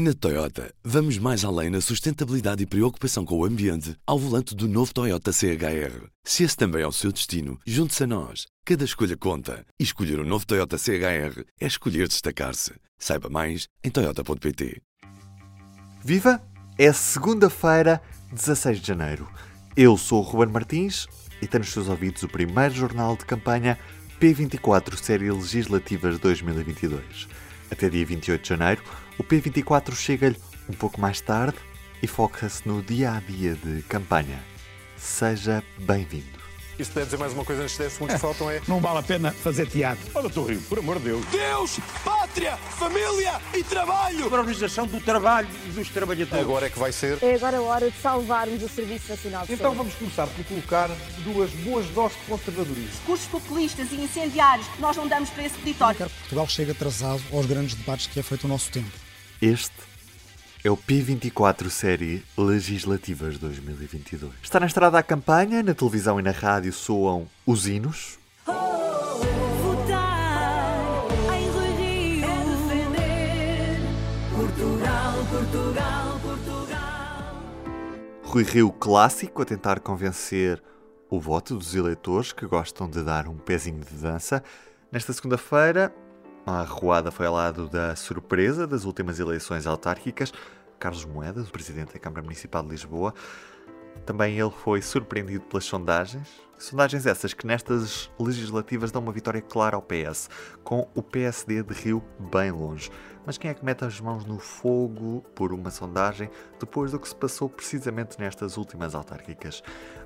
Na Toyota, vamos mais além na sustentabilidade e preocupação com o ambiente ao volante do novo Toyota CHR. Se esse também é o seu destino, junte-se a nós. Cada escolha conta. E escolher o um novo Toyota CHR é escolher destacar-se. Saiba mais em Toyota.pt. Viva! É segunda-feira, 16 de janeiro. Eu sou o Ruben Martins e tenho nos seus ouvidos o primeiro jornal de campanha P24 Série Legislativas 2022. Até dia 28 de janeiro, o P24 chega-lhe um pouco mais tarde e foca-se no dia a dia de campanha. Seja bem-vindo. E se puder dizer mais uma coisa antes de 10 segundos que faltam é. Não vale a pena fazer teatro. Olha, estou rio, por amor de Deus. Deus, pátria, família e trabalho. Valorização do trabalho e dos trabalhadores. Agora é que vai ser. É agora a hora de salvarmos o Serviço Nacional de Então vamos começar por colocar duas boas doses de conservadorismo. discursos populistas e incendiários, nós não damos para esse peditório. Que Portugal chegue atrasado aos grandes debates que é feito o nosso tempo. Este é o P24 Série Legislativas 2022. Está na estrada a campanha, na televisão e na rádio soam os hinos. Rui Rio clássico a tentar convencer o voto dos eleitores que gostam de dar um pezinho de dança. Nesta segunda-feira, a arruada foi ao lado da surpresa das últimas eleições autárquicas. Carlos Moedas, o presidente da Câmara Municipal de Lisboa, também ele foi surpreendido pelas sondagens. Sondagens essas que nestas legislativas dão uma vitória clara ao PS, com o PSD de Rio bem longe. Mas quem é que mete as mãos no fogo por uma sondagem depois do que se passou precisamente nestas últimas autárquicas?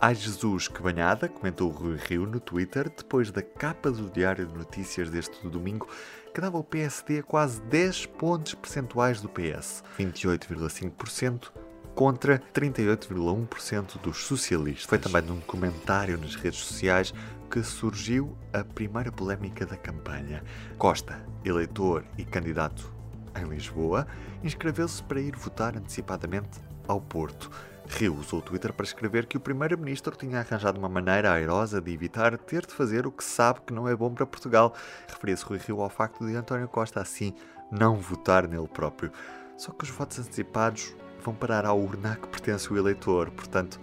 Ai Jesus, que banhada, comentou Rui Rio no Twitter, depois da capa do Diário de Notícias deste domingo, que dava o PSD a quase 10 pontos percentuais do PS, 28,5% contra 38,1% dos socialistas. Foi também num comentário nas redes sociais que surgiu a primeira polémica da campanha. Costa, eleitor e candidato em Lisboa, inscreveu-se para ir votar antecipadamente ao Porto. Rio usou o Twitter para escrever que o primeiro-ministro tinha arranjado uma maneira airosa de evitar ter de fazer o que sabe que não é bom para Portugal. Referia-se Rui Rio ao facto de António Costa, assim, não votar nele próprio. Só que os votos antecipados vão parar à urna a que pertence o eleitor, portanto,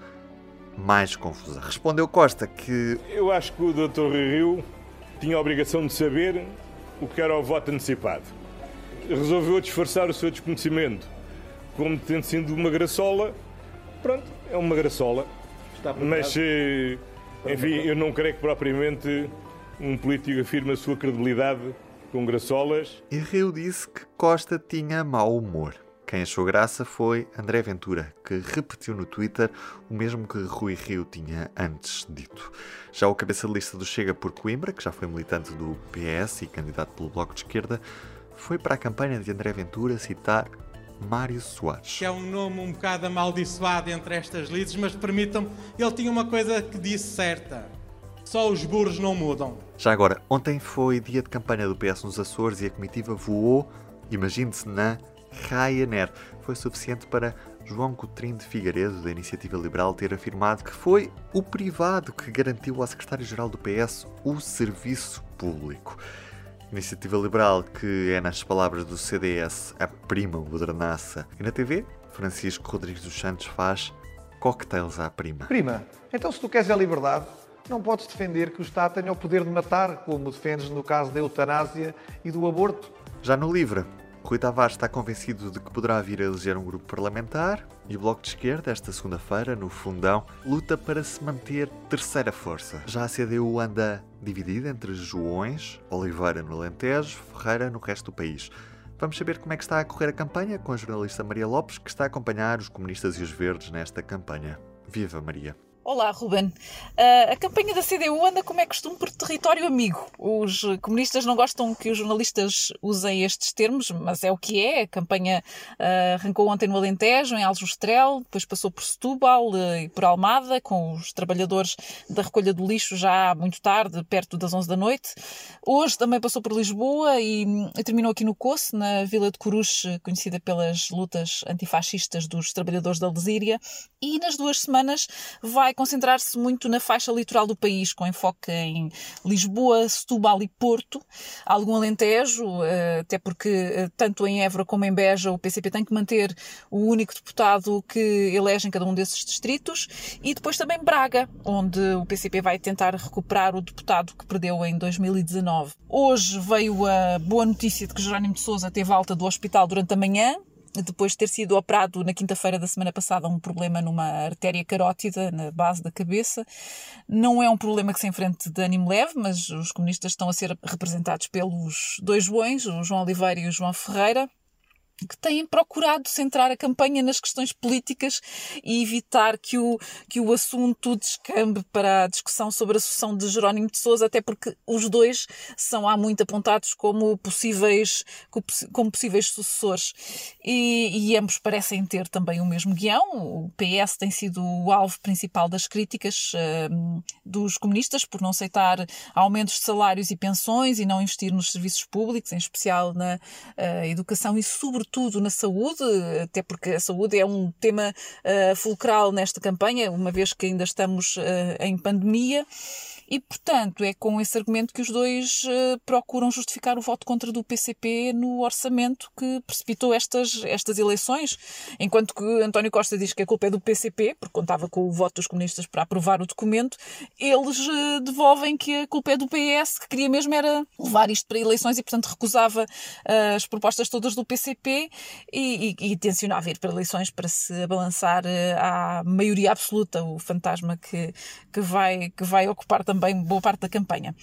mais confusão. Respondeu Costa que Eu acho que o Dr. Rui Rio tinha a obrigação de saber o que era o voto antecipado. Resolveu disfarçar o seu desconhecimento como tendo sido uma graçola. Pronto, é uma graçola. Mas, eh, enfim, eu não creio que propriamente um político afirme a sua credibilidade com graçolas. E Rio disse que Costa tinha mau humor. Quem achou graça foi André Ventura, que repetiu no Twitter o mesmo que Rui Rio tinha antes dito. Já o cabeça de lista do Chega por Coimbra, que já foi militante do PS e candidato pelo Bloco de Esquerda, foi para a campanha de André Ventura citar Mário Soares. que é um nome um bocado amaldiçoado entre estas lides, mas permitam-me, ele tinha uma coisa que disse certa: só os burros não mudam. Já agora, ontem foi dia de campanha do PS nos Açores e a comitiva voou, imagine-se, na Ryanair. Foi suficiente para João Coutrinho de Figueiredo, da Iniciativa Liberal, ter afirmado que foi o privado que garantiu ao secretário-geral do PS o serviço público. Iniciativa Liberal, que é, nas palavras do CDS, a prima modernaça. E na TV, Francisco Rodrigues dos Santos faz cocktails à prima. Prima, então se tu queres a liberdade, não podes defender que o Estado tenha o poder de matar, como defendes no caso da eutanásia e do aborto. Já no LIVRE, Rui Tavares está convencido de que poderá vir a eleger um grupo parlamentar e o Bloco de Esquerda, esta segunda-feira, no Fundão, luta para se manter terceira força. Já a CDU anda dividida entre Joões, Oliveira no Alentejo, Ferreira no resto do país. Vamos saber como é que está a correr a campanha com a jornalista Maria Lopes, que está a acompanhar os comunistas e os verdes nesta campanha. Viva Maria! Olá, Ruben. Uh, a campanha da CDU anda, como é costume, por território amigo. Os comunistas não gostam que os jornalistas usem estes termos, mas é o que é. A campanha uh, arrancou ontem no Alentejo, em Aljustrel, depois passou por Setúbal uh, e por Almada, com os trabalhadores da recolha do lixo já muito tarde, perto das 11 da noite. Hoje também passou por Lisboa e, e terminou aqui no Coce, na Vila de Coruche, conhecida pelas lutas antifascistas dos trabalhadores da Lesíria. E nas duas semanas vai vai concentrar-se muito na faixa litoral do país, com enfoque em Lisboa, Setúbal e Porto, algum alentejo, uh, até porque uh, tanto em Évora como em Beja o PCP tem que manter o único deputado que elege em cada um desses distritos, e depois também Braga, onde o PCP vai tentar recuperar o deputado que perdeu em 2019. Hoje veio a boa notícia de que Jerónimo de Sousa teve alta do hospital durante a manhã, depois de ter sido operado na quinta-feira da semana passada um problema numa artéria carótida na base da cabeça. Não é um problema que se enfrente de ânimo leve, mas os comunistas estão a ser representados pelos dois Joões, o João Oliveira e o João Ferreira que têm procurado centrar a campanha nas questões políticas e evitar que o, que o assunto descambe para a discussão sobre a sucessão de Jerónimo de Sousa, até porque os dois são há muito apontados como possíveis, como possíveis sucessores. E, e ambos parecem ter também o mesmo guião. O PS tem sido o alvo principal das críticas uh, dos comunistas por não aceitar aumentos de salários e pensões e não investir nos serviços públicos, em especial na uh, educação e, sobretudo, sobretudo na saúde, até porque a saúde é um tema uh, fulcral nesta campanha, uma vez que ainda estamos uh, em pandemia. E, portanto, é com esse argumento que os dois uh, procuram justificar o voto contra do PCP no orçamento que precipitou estas, estas eleições. Enquanto que António Costa diz que a culpa é do PCP, porque contava com o voto dos comunistas para aprovar o documento, eles uh, devolvem que a culpa é do PS, que queria mesmo era levar isto para eleições e, portanto, recusava uh, as propostas todas do PCP e, e, e tensionava ir para eleições para se balançar à maioria absoluta, o fantasma que, que, vai, que vai ocupar também também boa parte da campanha.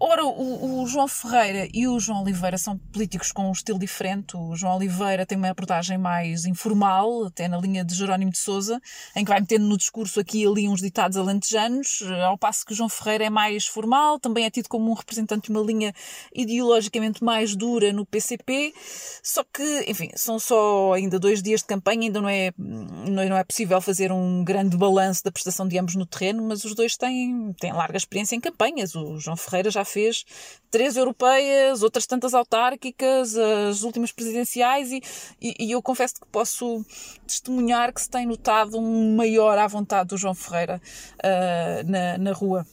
Ora, o, o, João Ferreira e o João Oliveira são políticos com um estilo diferente. O João Oliveira tem uma abordagem mais informal, até na linha de Jerónimo de Souza, em que vai metendo no discurso aqui e ali uns ditados alentejanos, ao passo que o João Ferreira é mais formal, também é tido como um representante de uma linha ideologicamente mais dura no PCP, só que, enfim, são só ainda dois dias de campanha, ainda não é, não é possível fazer um grande balanço da prestação de ambos no terreno, mas os dois têm, têm larga experiência em campanhas. O João Ferreira já fez três europeias, outras tantas autárquicas, as últimas presidenciais, e, e, e, eu confesso que posso testemunhar que se tem notado um maior à vontade do João Ferreira uh, na, na rua.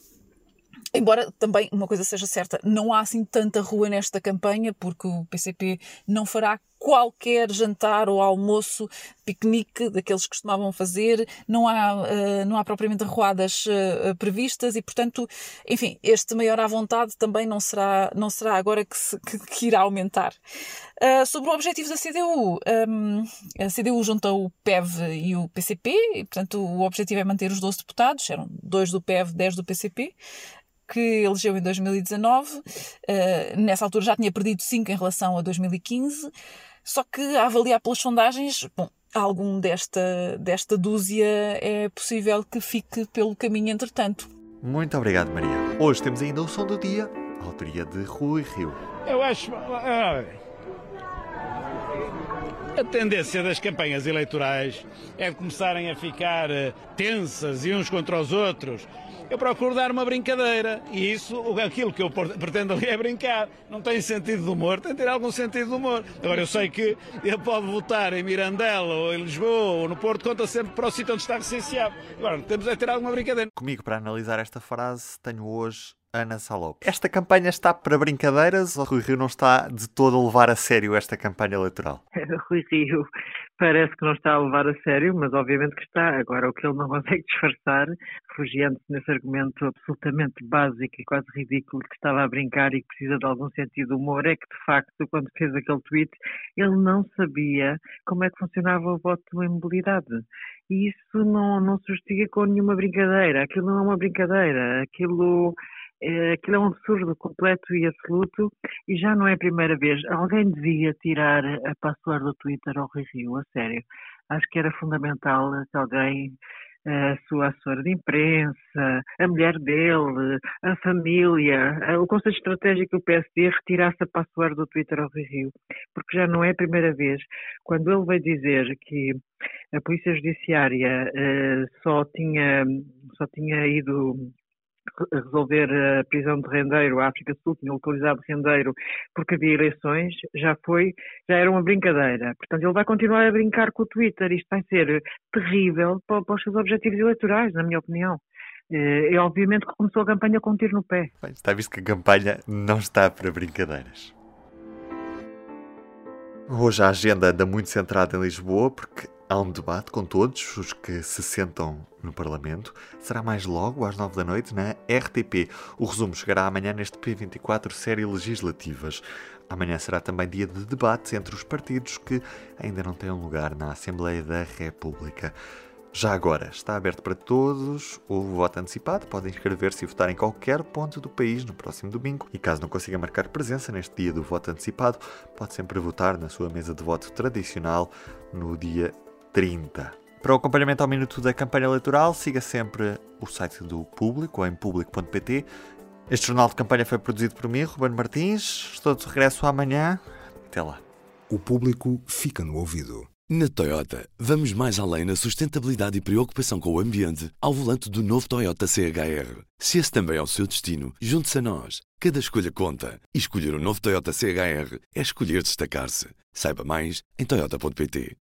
Embora também uma coisa seja certa, não há assim tanta rua nesta campanha, porque o PCP não fará qualquer jantar ou almoço, piquenique daqueles que costumavam fazer, não há, uh, não há propriamente arruadas uh, previstas e, portanto, enfim, este maior à vontade também não será, não será agora que, se, que, que irá aumentar. Uh, sobre o objetivo da CDU, um, a CDU junta o PEV e o PCP, e, portanto, o objetivo é manter os 12 deputados, eram dois do PEV, 10 do PCP que elegeu em 2019. Uh, nessa altura já tinha perdido 5 em relação a 2015. Só que, a avaliar pelas sondagens, bom, algum desta, desta dúzia é possível que fique pelo caminho entretanto. Muito obrigado, Maria. Hoje temos ainda o som do dia, autoria de Rui Rio. Eu acho. A tendência das campanhas eleitorais é de começarem a ficar eh, tensas e uns contra os outros eu procuro dar uma brincadeira. E isso, aquilo que eu pretendo ali é brincar. Não tem sentido de humor, tem de ter algum sentido de humor. Agora, eu sei que ele pode votar em Mirandela, ou em Lisboa, ou no Porto, conta sempre para o sítio onde está recenseado. Agora, temos de ter alguma brincadeira. Comigo, para analisar esta frase, tenho hoje Ana Salop. Esta campanha está para brincadeiras ou Rui Rio não está de todo a levar a sério esta campanha eleitoral? Rui Rio parece que não está a levar a sério, mas obviamente que está. Agora, o que ele não consegue disfarçar, refugiando-se nesse argumento absolutamente básico e quase ridículo que estava a brincar e que precisa de algum sentido de humor, é que, de facto, quando fez aquele tweet, ele não sabia como é que funcionava o voto de imobilidade. E isso não, não se justifica com nenhuma brincadeira. Aquilo não é uma brincadeira. Aquilo aquilo é um absurdo completo e absoluto e já não é a primeira vez. Alguém devia tirar a password do Twitter ao Rui Rio, a sério. Acho que era fundamental que alguém, a sua assessora de imprensa, a mulher dele, a família, o Conselho Estratégico do PSD retirasse a password do Twitter ao Rio, porque já não é a primeira vez. Quando ele veio dizer que a Polícia Judiciária uh, só, tinha, só tinha ido resolver a prisão de rendeiro, a África do Sul tinha localizado rendeiro porque havia eleições, já foi, já era uma brincadeira. Portanto, ele vai continuar a brincar com o Twitter. Isto vai ser terrível para, para os seus objetivos eleitorais, na minha opinião. É, é obviamente que começou a campanha com um tiro no pé. Bem, está visto que a campanha não está para brincadeiras. Hoje a agenda anda muito centrada em Lisboa porque há um debate com todos os que se sentam no Parlamento. Será mais logo, às nove da noite, na RTP. O resumo chegará amanhã neste P24 Série Legislativas. Amanhã será também dia de debates entre os partidos que ainda não têm um lugar na Assembleia da República. Já agora, está aberto para todos o voto antecipado. Podem inscrever-se e votar em qualquer ponto do país no próximo domingo. E caso não consiga marcar presença neste dia do voto antecipado, pode sempre votar na sua mesa de voto tradicional no dia 30. Para o acompanhamento ao minuto da campanha eleitoral, siga sempre o site do Público, em público.pt. Este jornal de campanha foi produzido por mim, Ruben Martins. Estou de regresso amanhã. Até lá. O público fica no ouvido. Na Toyota, vamos mais além na sustentabilidade e preocupação com o ambiente ao volante do novo Toyota CHR. Se esse também é o seu destino, junte-se a nós. Cada escolha conta. E escolher o um novo Toyota CHR é escolher destacar-se. Saiba mais em Toyota.pt.